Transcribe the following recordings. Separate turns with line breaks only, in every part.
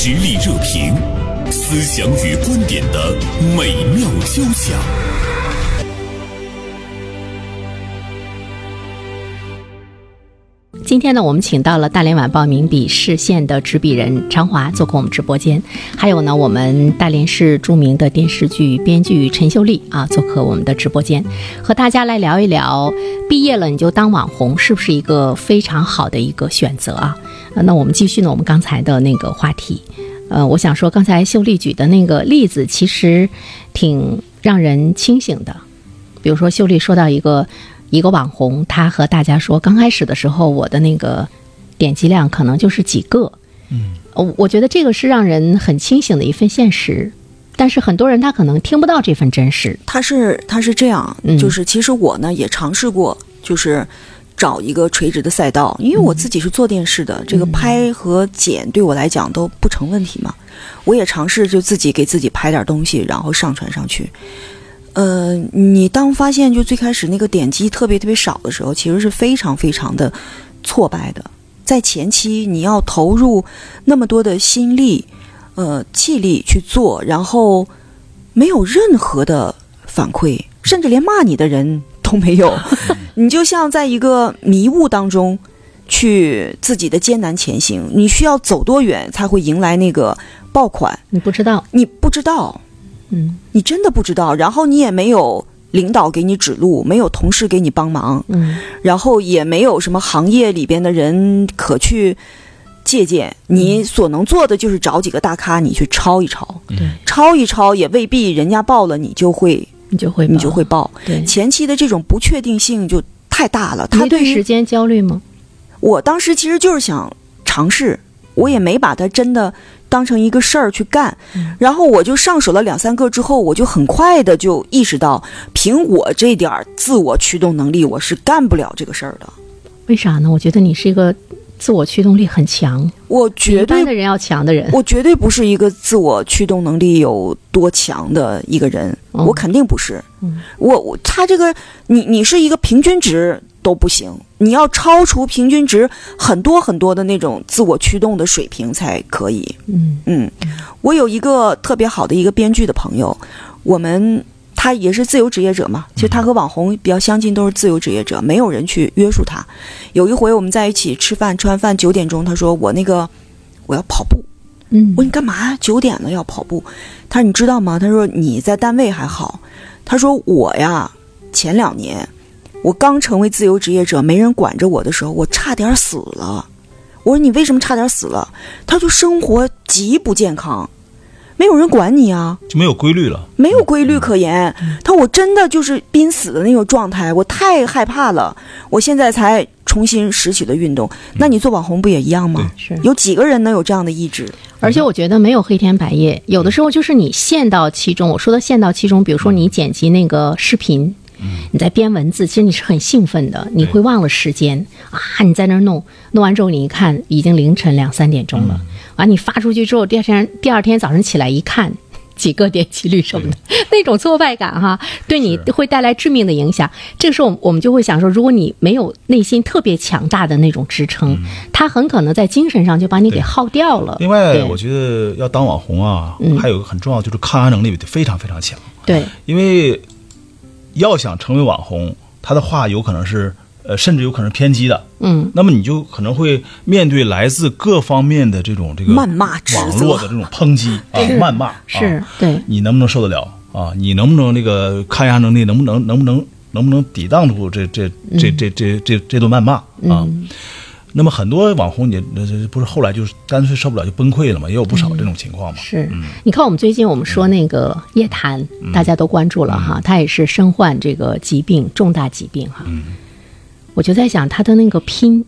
实力热评，思想与观点的美妙交响。
今天呢，我们请到了大连晚报名笔视线的执笔人常华做客我们直播间，还有呢，我们大连市著名的电视剧编剧陈秀丽啊做客我们的直播间，和大家来聊一聊，毕业了你就当网红是不是一个非常好的一个选择啊？那我们继续呢，我们刚才的那个话题，呃，我想说刚才秀丽举的那个例子其实挺让人清醒的，比如说秀丽说到一个。一个网红，他和大家说，刚开始的时候，我的那个点击量可能就是几个。
嗯，
我我觉得这个是让人很清醒的一份现实，但是很多人他可能听不到这份真实。
他是他是这样
嗯，
就是其实我呢也尝试过，就是找一个垂直的赛道，因为我自己是做电视的，这个拍和剪对我来讲都不成问题嘛。我也尝试就自己给自己拍点东西，然后上传上去。呃，你当发现就最开始那个点击特别特别少的时候，其实是非常非常的挫败的。在前期你要投入那么多的心力、呃气力去做，然后没有任何的反馈，甚至连骂你的人都没有，你就像在一个迷雾当中去自己的艰难前行。你需要走多远才会迎来那个爆款？
你不知道，
你不知道。
嗯
你真的不知道，然后你也没有领导给你指路，没有同事给你帮忙，
嗯
然后也没有什么行业里边的人可去借鉴。你所能做的就是找几个大咖，你去抄一抄，
对，
抄一抄也未必人家报了你就会
你就会
你就会报。
对。
前期的这种不确定性就太大了，他对于
时间焦虑吗？
我当时其实就是想尝试，我也没把它真的当成一个事儿去干。然后我就上手了两三个之后，我就很快的就意识到，凭我这点儿自我驱动能力，我是干不了这个事儿的。
为啥呢？我觉得你是一个自我驱动力很强，
我绝对
的人要强的人。
我绝对不是一个自我驱动能力有多强的一个人，
嗯
我肯定不是。
嗯
我我他这个，你你是一个平均值都不行，你要超出平均值很多很多的那种自我驱动的水平才可以。
嗯
嗯，我有一个特别好的一个编剧的朋友，我们他也是自由职业者嘛，其实他和网红比较相近，都是自由职业者，没有人去约束他。有一回我们在一起吃饭，吃完饭九点钟，他说我那个我要跑步。
嗯
我说你干嘛？九点了要跑步？他说你知道吗？他说你在单位还好，他说我呀，前两年我刚成为自由职业者，没人管着我的时候，我差点死了。我说你为什么差点死了？他说生活极不健康，没有人管你啊，
就没有规律了。
没有规律可言。他说我真的就是濒死的那种状态，我太害怕了。我现在才重新拾起了运动。那你做网红不也一样吗？
是。
有几个人能有这样的意志？
而且我觉得没有黑天白夜，有的时候就是你陷到其中。我说的陷到其中，比如说你剪辑那个视频，你在编文字，其实你是很兴奋的，你会忘了时间啊！你在那儿弄，弄完之后你一看，已经凌晨两三点钟了。完、你发出去之后，第二天第二天早上起来一看。几个点击率什么的，那种挫败感哈，对你会带来致命的影响。这个时候，我们就会想说，如果你没有内心特别强大的那种支撑，它很可能在精神上就把你给耗掉了。
另外，我觉得要当网红啊，还有一个很重要，就是抗压能力得非常非常强。
对，
因为要想成为网红，他的话有可能是呃，甚至有可能是偏激的。
嗯，
那么你就可能会面对来自各方面的这种这个
谩骂
网络的这种抨击 啊、谩骂，
是
啊，
对，
你能不能受得了啊？你能不能那个抗压能力能不能能不能能不能抵挡住这这这这这这这顿谩骂啊？那么很多网红也那这不是后来就是干脆受不了就崩溃了嘛，也有不少这种情况嘛。
是，你看我们最近我们说那个叶檀，大家都关注了哈，他也是身患这个疾病，重大疾病哈。我就在想他的那个拼，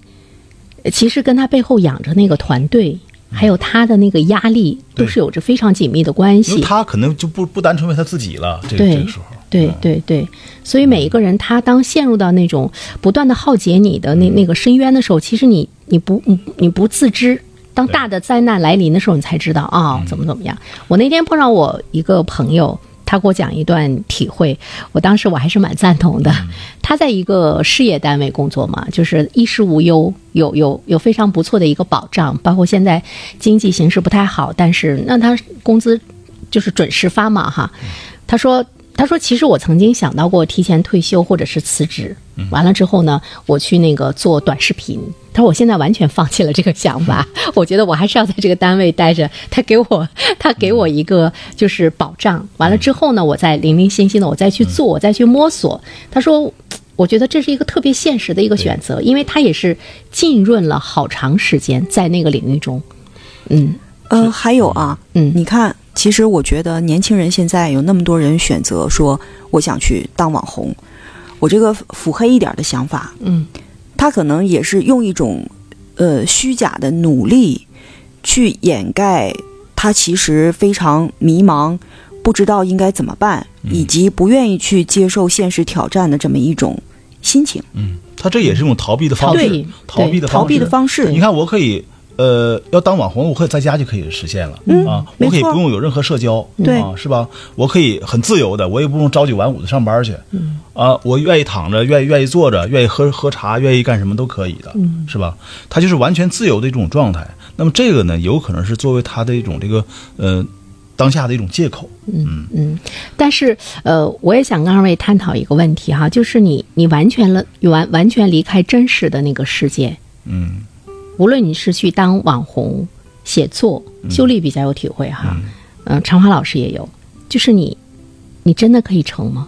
呃其实跟他背后养着那个团队，还有他的那个压力，都是有着非常紧密的关系。
他可能就不不单纯为他自己了，这
个
这个时候，
对
嗯
对对，所以每一个人他当陷入到那种不断的浩劫你的那那个深渊的时候，其实你你不你你不自知。当大的灾难来临的时候，你才知道啊、怎么怎么样。我那天碰上我一个朋友，他给我讲一段体会，我当时我还是蛮赞同的。他在一个事业单位工作嘛，就是衣食无忧，有有有非常不错的一个保障，包括现在经济形势不太好，但是那他工资就是准时发嘛哈。他说。他说：“其实我曾经想到过提前退休或者是辞职，完了之后呢，我去那个做短视频。他说我现在完全放弃了这个想法，我觉得我还是要在这个单位待着。他给我，他给我一个就是保障。完了之后呢，我再零零星星的我再去做，我再去摸索。他说，我觉得这是一个特别现实的一个选择，因为他也是浸润了好长时间在那个领域中。嗯
呃，还有啊，
嗯，
你看。”其实我觉得年轻人现在有那么多人选择说我想去当网红，我这个腹黑一点的想法，
嗯，
他可能也是用一种呃虚假的努力去掩盖他其实非常迷茫，不知道应该怎么办，以及不愿意去接受现实挑战的这么一种心情。
嗯，他这也是一种逃避的方式，逃避的
逃避的方式。
你看，我可以。呃，要当网红，我可以在家就可以实现了啊！我可以不用有任何社交，啊，是吧？我可以很自由的，我也不用朝九晚五的上班去，嗯啊，我愿意躺着，愿意愿意坐着，愿意喝喝茶，愿意干什么都可以的，是吧？他就是完全自由的一种状态。那么这个呢，有可能是作为他的一种这个呃当下的一种借口。
嗯嗯。但是呃，我也想跟二位探讨一个问题哈，就是你你完全了完完全离开真实的那个世界，
嗯。
无论你是去当网红、写作，修丽比较有体会哈，嗯，长华老师也有，就是你，你真的可以成吗？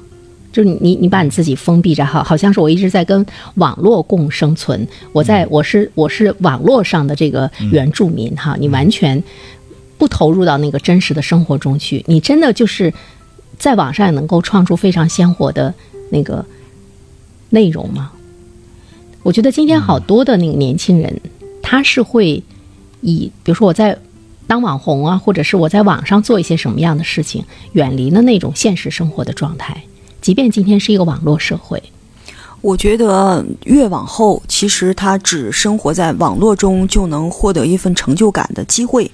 就是你，你把你自己封闭着，好，好像是我一直在跟网络共生存，我在我是我是网络上的这个原住民哈，你完全不投入到那个真实的生活中去，你真的就是在网上能够创出非常鲜活的那个内容吗？我觉得今天好多的那个年轻人。他是会以，比如说我在当网红啊，或者是我在网上做一些什么样的事情，远离了那种现实生活的状态。即便今天是一个网络社会，
我觉得越往后，其实他只生活在网络中就能获得一份成就感的机会，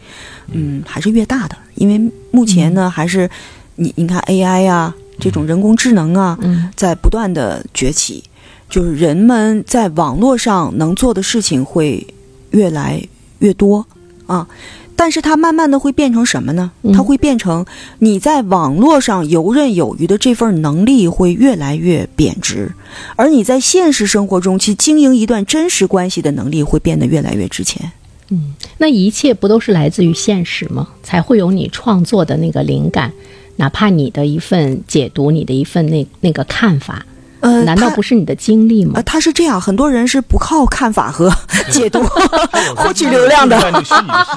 嗯，还是越大的。因为目前呢，还是你你看 AI 啊，这种人工智能啊，在不断的崛起，就是人们在网络上能做的事情会。越来越多啊，但是它慢慢的会变成什么呢？它会变成你在网络上游刃有余的这份能力会越来越贬值，而你在现实生活中去经营一段真实关系的能力会变得越来越值钱。
嗯，那一切不都是来自于现实吗？才会有你创作的那个灵感，哪怕你的一份解读，你的一份那那个看法。
呃，
难道不是你的经历吗？
呃，他是这样，很多人是不靠看法和 解读 获取流量的。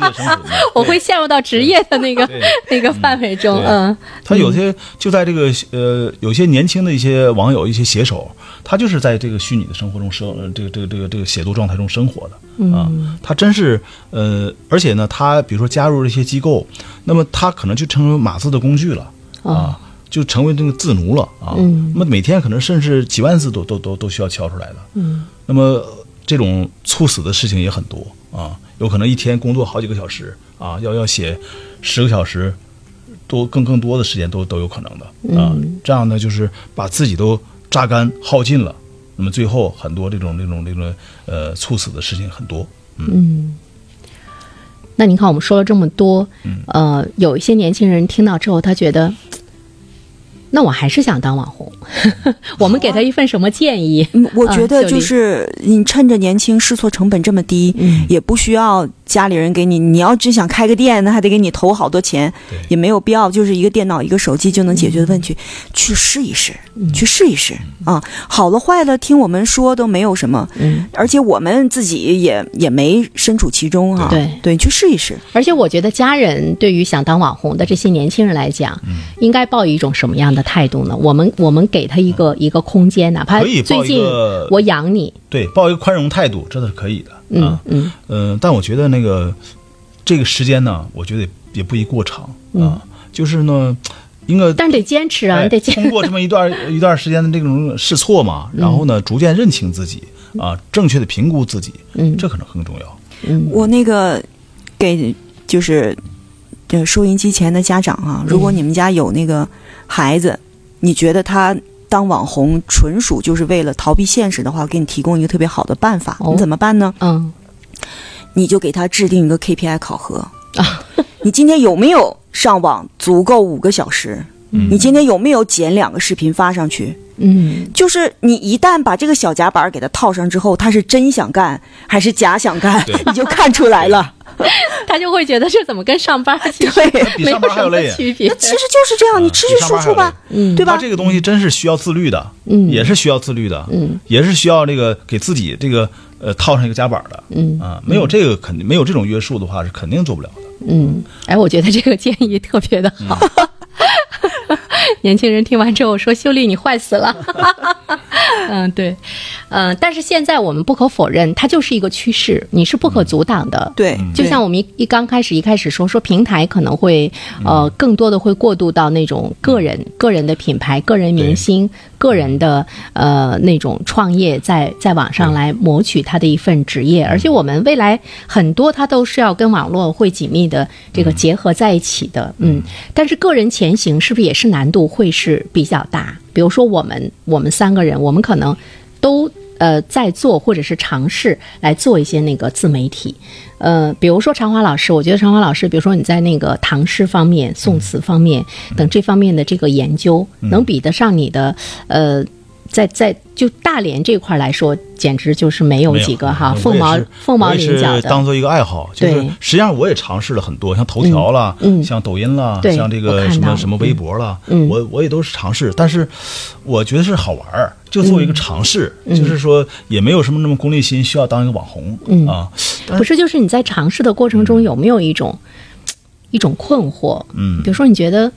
我会陷入到职业的那个那个范围中。嗯，
他有些就在这个呃，有些年轻的一些网友、一些写手，他就是在这个虚拟的生活中生，这个这个这个这个写作状态中生活的啊。他真是呃，而且呢，他比如说加入了一些机构，那么他可能就成为码字的工具了啊。就成为这个字奴了啊！那么每天可能甚至几万字都都都都需要敲出来的。
嗯，
那么这种猝死的事情也很多啊，有可能一天工作好几个小时啊，要要写十个小时，多更更多的时间都都有可能的啊。这样呢，就是把自己都榨干耗尽了。那么最后很多这种这种这种呃猝死的事情很多。
嗯，那您看我们说了这么多，呃，有一些年轻人听到之后，他觉得。那我还是想当网红，我们给他一份什么建议？
我觉得就是你趁着年轻，试错成本这么低，也不需要。家里人给你，你要真想开个店，那还得给你投好多钱，也没有必要，就是一个电脑、一个手机就能解决的问题，去试一试，去试一试啊！好了坏了，听我们说都没有什么，
嗯，
而且我们自己也也没身处其中啊，
对。
对，去试一试。
而且我觉得家人对于想当网红的这些年轻人来讲，应该抱一种什么样的态度呢？我们我们给他一个一个空间，哪怕最近我养你，
对，抱一个宽容态度，这都是可以的。
嗯嗯。
呃，但我觉得那个这个时间呢，我觉得也不宜过长啊。就是呢，应该
但是得坚持啊，得
通过这么一段 一段时间的这种试错嘛，然后呢，逐渐认清自己啊，正确的评估自己，
嗯，
这可能更重要。
嗯，
我那个给就是呃收音机前的家长啊，如
嗯。
果你们家有那个孩子，你觉得他当网红纯属就是为了逃避现实的话，我给你提供一个特别好的办法，
哦
你怎么办呢？
嗯
你就给他制定一个 KPI 考核
啊，
你今天有没有上网足够五个小时？你今天有没有剪两个视频发上去？
嗯
就是你一旦把这个小夹板给他套上之后，他是真想干还是假想干，你就看出来了。
他就会觉得这怎么跟上班其实
对，
比
没有什么
上班还要累啊
区别
那。其实就是这样，你持续输出吧，
嗯
对吧？
这个东西真是需要自律的，
嗯
也是需要自律的，
嗯，
也是需要这个给自己这个呃套上一个夹板的，
嗯
啊，没有这个肯定没有这种约束的话是肯定做不了的。
嗯，哎，我觉得这个建议特别的好。年轻人听完之后说：“秀丽，你坏死了。” 嗯，对，嗯、但是现在我们不可否认，它就是一个趋势，你是不可阻挡的。
对，
就像我们一一刚开始一开始说说平台可能会呃更多的会过渡到那种个人个人的品牌、个人明星、个人的呃那种创业在在网上来谋取他的一份职业，而且我们未来很多它都是要跟网络会紧密的这个结合在一起的，嗯，但是个人前行是不是也是难度会是比较大？比如说我们我们三个人，我们可能都呃在做或者是尝试来做一些那个自媒体，呃，比如说常华老师，我觉得常华老师，比如说你在那个唐诗方面、宋词方面等这方面的这个研究，能比得上你的呃。在在就大连这块儿来说，简直就是没有几个哈，凤毛凤毛麟角的。
当做一个爱好，就是
对
实际上我也尝试了很多，像头条啦，
嗯嗯
像抖音啦，
对
像这个什么什么微博啦，
嗯
我我也都是尝试，但是我觉得是好玩儿，就做一个尝试，
嗯
就是说也没有什么那么功利心，需要当一个网红、
嗯
啊。
不是，就是你在尝试的过程中有没有一种一种困惑？
嗯
比如说你觉得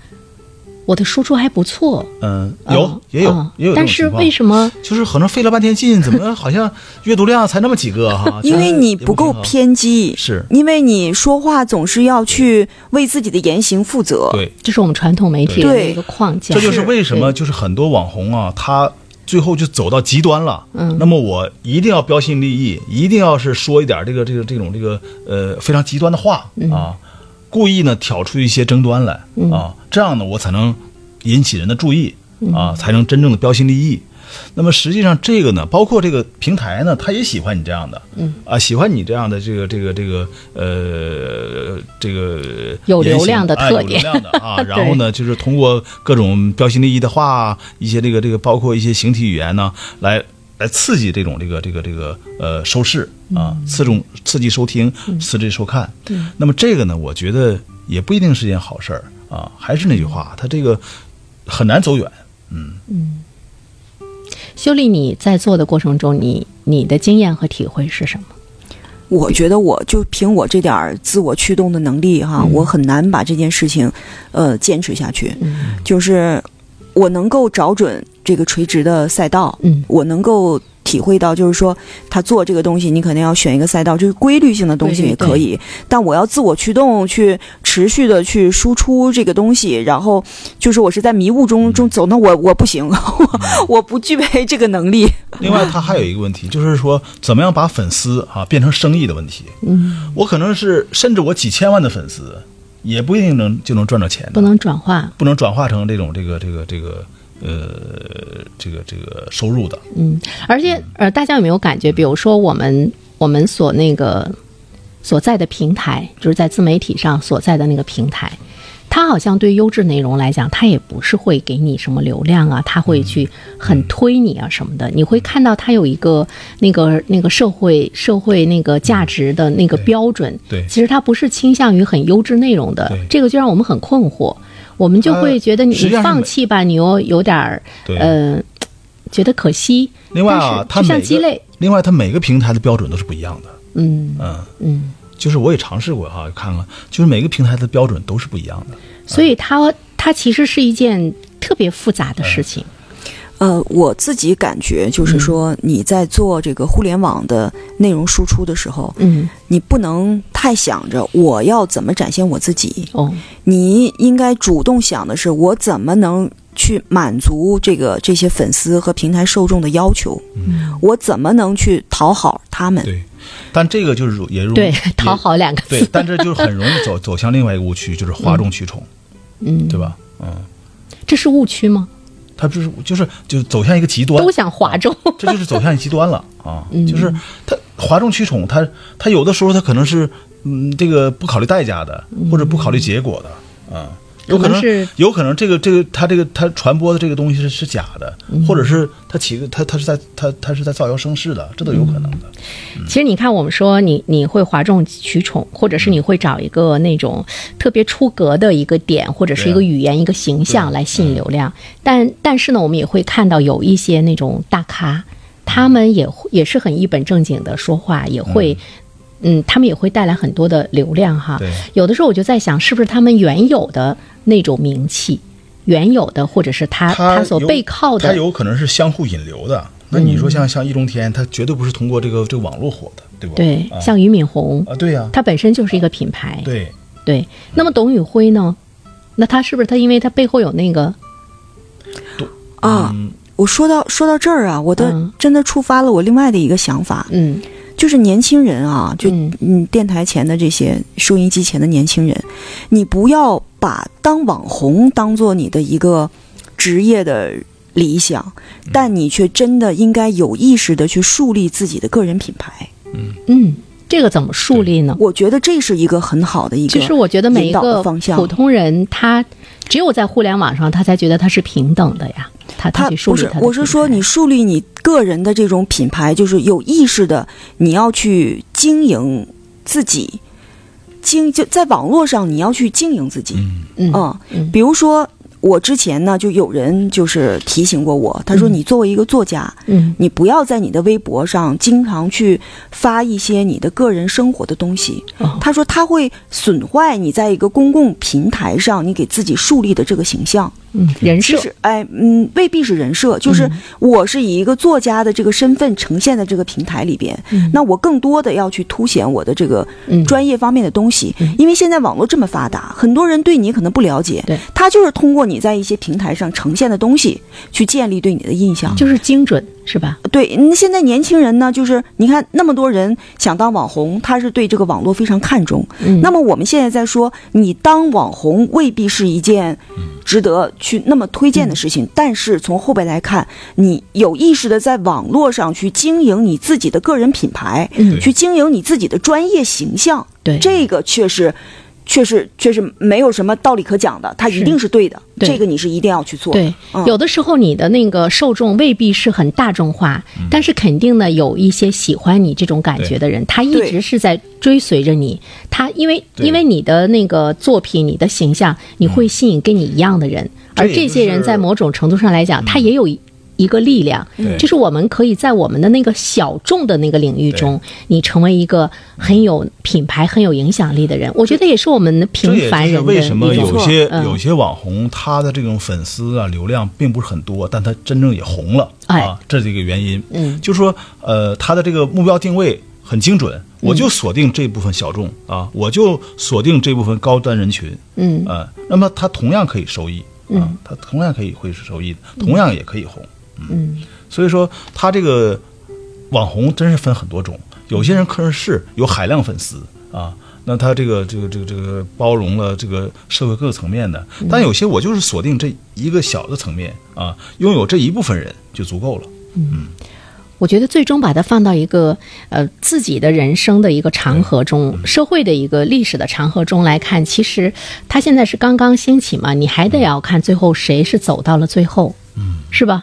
我的输出还不错，
嗯，有
嗯
也有
嗯
也有
但是为什么？
就是可能费了半天劲，怎么好像阅读量才那么几个哈？
因为你不够偏激，
是
因为你说话总是要去为自己的言行负责。
对，
这是我们传统媒体的一个框架。
这就是为什么就是很多网红啊，他最后就走到极端了。
嗯
那么我一定要标新立异，一定要是说一点这个这个这种这个呃非常极端的话
嗯
啊，故意呢挑出一些争端来啊，这样呢我才能引起人的注意
嗯。
啊，才能真正的标新立异。那么实际上这个呢，包括这个平台呢，他也喜欢你这样的，嗯。啊，喜欢你这样的这个这个这个呃这个
有流量的
哎
特点。
有流量的啊，然后呢，就是通过各种标新立异的话，一些这个这个，包括一些形体语言呢，来来刺激这种这个这个这个呃收视啊，刺中刺激收听，刺激收看。那么这个呢，我觉得也不一定是件好事儿啊。还是那句话，它这个很难走远。
嗯嗯修丽，你在做的过程中，你你的经验和体会是什么？
我觉得我就凭我这点儿自我驱动的能力哈，
嗯
我很难把这件事情，呃，坚持下去。
嗯
就是我能够找准这个垂直的赛道，
嗯
我能够体会到，就是说他做这个东西，你肯定要选一个赛道，就是规律性的东西也可以，但我要自我驱动去持续的去输出这个东西，然后就是我是在迷雾中中走，那我我不行，我我不具备这个能力。
另外，他还有一个问题，就是说怎么样把粉丝啊变成生意的问题。
嗯，
我可能是甚至我几千万的粉丝，也不一定能就能赚到钱。
不能转化。
不能转化成这种这个这个这个呃这个这个收入的。
嗯，而且呃，大家有没有感觉？比如说我们我们所那个所在的平台，就是在自媒体上所在的那个平台，它好像对优质内容来讲，它也不是会给你什么流量啊，它会去很推你啊什么的。你会看到它有一个那个那个社会社会那个价值的那个标准。
对
其实它不是倾向于很优质内容的，这个就让我们很困惑。我们就会觉得你放弃吧，你又有点儿
对
呃，觉得可惜。
另外啊，它
就像鸡肋，
另外它每个平台的标准都是不一样的。
嗯
嗯，
嗯，
就是我也尝试过哈，看看，就是每个平台的标准都是不一样的。
所以它它其实是一件特别复杂的事情。
呃，我自己感觉就是说，你在做这个互联网的内容输出的时候，
嗯，
你不能太想着我要怎么展现我自己，
哦，
你应该主动想的是我怎么能去满足这个这些粉丝和平台受众的要求，
嗯。
我怎么能去讨好他们。
对，但这个就是也容易
对讨好两个字。
对，但这就是很容易走走向另外一个误区，就是哗众取宠，
嗯，
对吧？嗯，
这是误区吗？
他就是就是就走向一个极端，
都想哗众。
这就是走向极端了啊！
嗯
就是他哗众取宠，他他有的时候他可能是嗯这个不考虑代价的，或者不考虑结果的啊。有可能
是
有可能这个这个他这个他传播的这个东西是是假的，
嗯。
或者是他起个他他是在他他是在造谣生事的，这都有可能的。
其实你看，我们说你你会哗众取宠，或者是你会找一个那种特别出格的一个点，或者是一个语言、一个形象来吸引流量。但但是呢，我们也会看到有一些那种大咖，他们也会也是很一本正经的说话，也会。嗯，他们也会带来很多的流量哈。
对。
有的时候我就在想，是不是他们原有的那种名气，原有的或者是他
他有
所背靠的，
他有可能是相互引流的。那你说像像易中天，他绝对不是通过这个这个网络火的，对吧？
对，
啊。
像俞敏洪，
啊，对呀，
他本身就是一个品牌。
对，
对，那么董宇辉呢？那他是不是他因为他背后有那个
啊，
嗯。
我说到说到这儿啊，我的
嗯。
真的触发了我另外的一个想法，
嗯
就是年轻人啊，就
嗯。
嗯，电台前的这些收音机前的年轻人，你不要把当网红当做你的一个职业的理想，但你却真的应该有意识的去树立自己的个人品牌。
嗯。嗯，这个怎么树立呢？
我觉得这是一个很好的一个，
其实我觉得每一个
方向
普通人，他只有在互联网上，他才觉得他是平等的呀。他
他不是我是说你树立你个人的这种品牌，就是有意识的，你要去经营自己，经就在网络上你要去经营自己，
嗯
嗯，
嗯
比如说我之前呢，就有人就是提醒过我，他说你作为一个作家，
嗯
你不要在你的微博上经常去发一些你的个人生活的东西。
哦
他说他会损坏你在一个公共平台上你给自己树立的这个形象。
嗯，人设。
哎，嗯，未必是人设，就是我是以一个作家的这个身份呈现在这个平台里边，那我更多的要去凸显我的这个
嗯。
专业方面的东西，因为现在网络这么发达，很多人对你可能不了解，
对
他就是通过你在一些平台上呈现的东西去建立对你的印象。
就是精准，是吧？
对，嗯现在年轻人呢，就是你看那么多人想当网红，他是对这个网络非常看重。
嗯
那么我们现在在说，你当网红未必是一件值得去那么推荐的事情，但是从后边来看，你有意识的在网络上去经营你自己的个人品牌，
嗯
去经营你自己的专业形象，
对
这个确实。确实，确实没有什么道理可讲的，它一定是对的。
对
这个你是一定要去做的。
对，
嗯
有的时候你的那个受众未必是很大众化，
嗯
但是肯定呢有一些喜欢你这种感觉的人，他一直是在追随着你。他因为因为你的那个作品、你的形象，你会吸引跟你一样的人，而
这
些人在某种程度上来讲，他也有一。个力量，就是我们可以在我们的那个小众的那个领域中，你成为一个很有品牌、很有影响力的人。我觉得也是我们
的
平凡人的
为什么有些
嗯。
有些网红他的这种粉丝啊流量并不是很多，但他真正也红了。
哎。
啊，这是一个原因。
嗯。
就是说呃他的这个目标定位很精准，我就锁定这部分小众啊，我就锁定这部分高端人群，
嗯。
呃，那么他同样可以收益啊
嗯，
他同样可以会是收益的，同样也可以红。
嗯
所以说他这个网红真是分很多种，有些人可能是有海量粉丝啊，那他这个这个这个这个包容了这个社会各个层面的，但有些我就是锁定这一个小的层面啊，拥有这一部分人就足够了。嗯。
我觉得最终把它放到一个呃自己的人生的一个长河中，社会的一个历史的长河中来看，其实它现在是刚刚兴起嘛，你还得要看最后谁是走到了最后，嗯，是吧？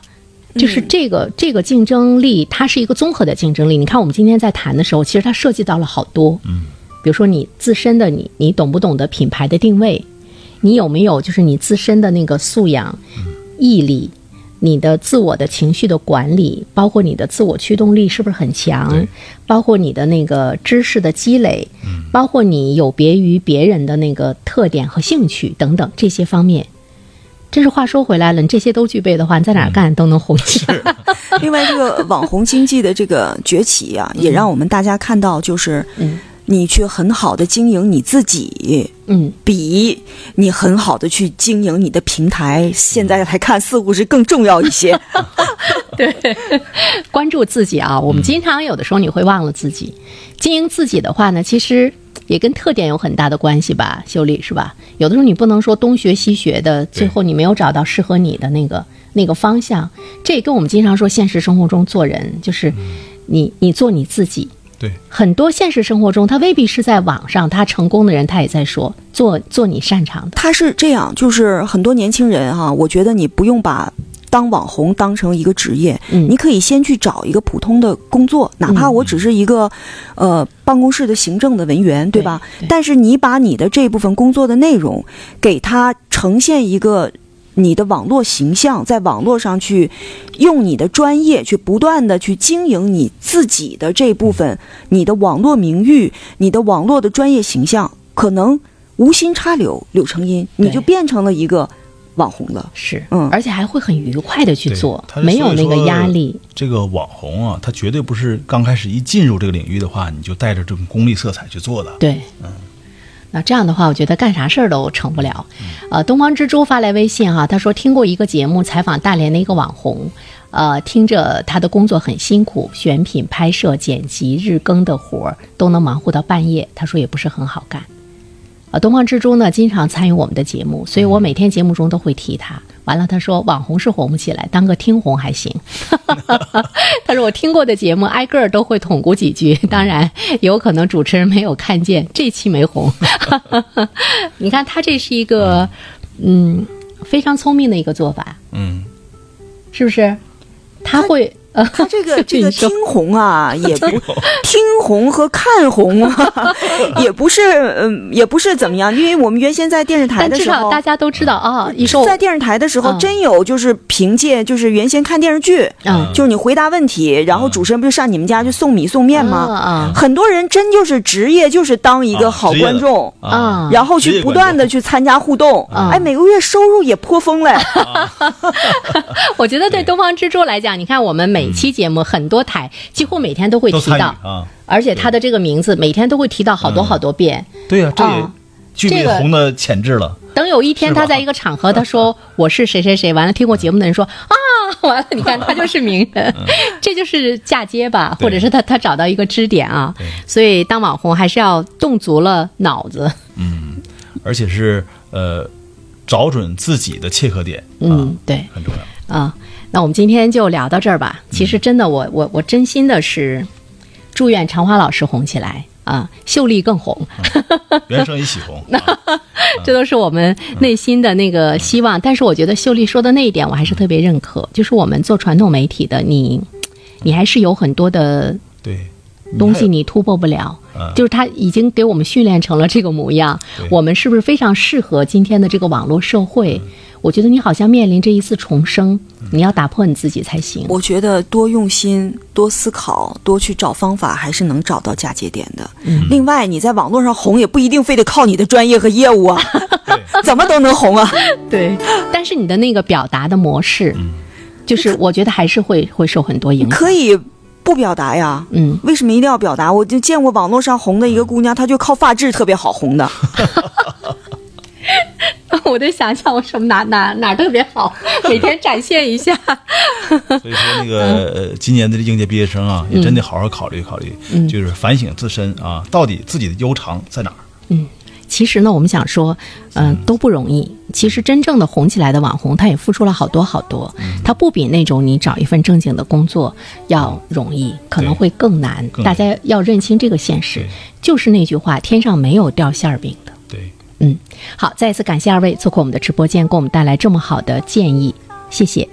就是这个这个竞争力，它是一个综合的竞争力。你看我们今天在谈的时候，其实它涉及到了好多，嗯，比如说你自身的你，你懂不懂得品牌的定位？你有没有就是你自身的那个素养、毅力？你的自我的情绪的管理，包括你的自我驱动力是不是很强？包括你的那个知识的积累，包括你有别于别人的那个特点和兴趣等等这些方面。这是话说回来了，你这些都具备的话，你在哪儿干都能红起来。
另外，这个网红经济的这个崛起啊，也让我们大家看到，就是，
嗯。
你去很好的经营你自己，
嗯，
比你很好的去经营你的平台，现在来看似乎是更重要一些。对。
关注自己啊，我们经常有的时候你会忘了自己。经营自己的话呢，其实也跟特点有很大的关系吧，秀丽是吧？有的时候你不能说东学西学的，最后你没有找到适合你的那个那个方向。这也跟我们经常说现实生活中做人，就是你你做你自己。
对，
很多现实生活中，他未必是在网上，他成功的人，他也在说做做你擅长的。
他是这样，就是很多年轻人哈、我觉得你不用把当网红当成一个职业，
嗯
你可以先去找一个普通的工作，哪怕我只是一个、呃办公室的行政的文员，对吧？
对
但是你把你的这部分工作的内容给他呈现一个。你的网络形象，在网络上去用你的专业去不断的去经营你自己的这部分，你的网络名誉，你的网络的专业形象，可能无心插柳柳成荫，你就变成了一个网红了。
是，
嗯
而且还会很愉快的去做没有那个压力。
这个网红啊，他绝对不是刚开始一进入这个领域的话，你就带着这种功利色彩去做的。
对，嗯那这样的话，我觉得干啥事儿都成不了。
嗯
呃，东方之珠发来微信哈、他说听过一个节目采访大连的一个网红，呃，听着他的工作很辛苦，选品、拍摄、剪辑、日更的活儿都能忙活到半夜，他说也不是很好干。呃，东方之珠呢经常参与我们的节目，所以我每天节目中都会提他。完了，他说网红是红不起来，当个听红还行。他说我听过的节目挨个儿都会捅咕几句，当然有可能主持人没有看见，这期没红。你看他这是一个嗯非常聪明的一个做法，
嗯，
是不是？他会呃，
他 这个这个听红啊，也不 听红。和看红啊，也不是嗯，也不是怎么样，因为我们原先在电视台的时候。
大家都知道啊、你说
在电视台的时候，
嗯。
真有就是凭借就是原先看电视剧，
嗯。
就是你回答问题，然后主持人不就上你们家去送米送面吗？
啊
很多人真就是职业就是当一个
啊
好观众，
啊啊，
然后去不断的去参加互动，
嗯
哎，每个月收入也颇丰嘞。
我觉得对。东方之珠来讲，你看我们每期节目很多台几乎每天都会提到，
啊。
而且他的这个名字每天都会提到好多好多遍。
对呀、这也
啊
具备红的潜质了。
等有一天他在一个场合，他说我是谁谁谁，完了听过节目的人说啊，完了你看他就是名人，这就是嫁接吧，或者是他他找到一个支点啊，所以当网红还是要动足了脑子，嗯
而且是呃，找准自己的切合点，
嗯，对。
啊，很重要。
啊，那我们今天就聊到这儿吧。其实真的，我我我真心的是祝愿长华老师红起来啊，秀丽更红。
原生一起红，啊
这都是我们内心的那个希望。但是我觉得秀丽说的那一点，我还是特别认可，就是我们做传统媒体的，你你还是有很多的
对，
东西
你
你突破不了。
嗯
就是他已经给我们训练成了这个模样，我们是不是非常适合今天的这个网络社会？我觉得你好像面临着一次重生，你要打破你自己才行。
我觉得多用心、多思考、多去找方法，还是能找到嫁接点的。
嗯
另外，你在网络上红，也不一定非得靠你的专业和业务啊，怎么都能红啊。
对，但是你的那个表达的模式，就是我觉得还是会会受很多影响。
可以不表达呀。
嗯，
为什么一定要表达？我就见过网络上红的一个姑娘，她就靠发质特别好红的。
我得想想我什么哪哪哪儿特别好，每天展现一下。
所以说那个呃，今年的应届毕业生啊，也真得好好考虑考虑，就是反省自身啊，到底自己的优长在哪儿？
嗯其实呢，我们想说，嗯、都不容易。其实真正的红起来的网红，他也付出了好多好多，他不比那种你找一份正经的工作要容易，可能会更难。
更
大家要认清这个现实。就是那句话，天上没有掉馅儿饼的。
对，
嗯，好，再一次感谢二位做客我们的直播间，给我们带来这么好的建议，谢谢。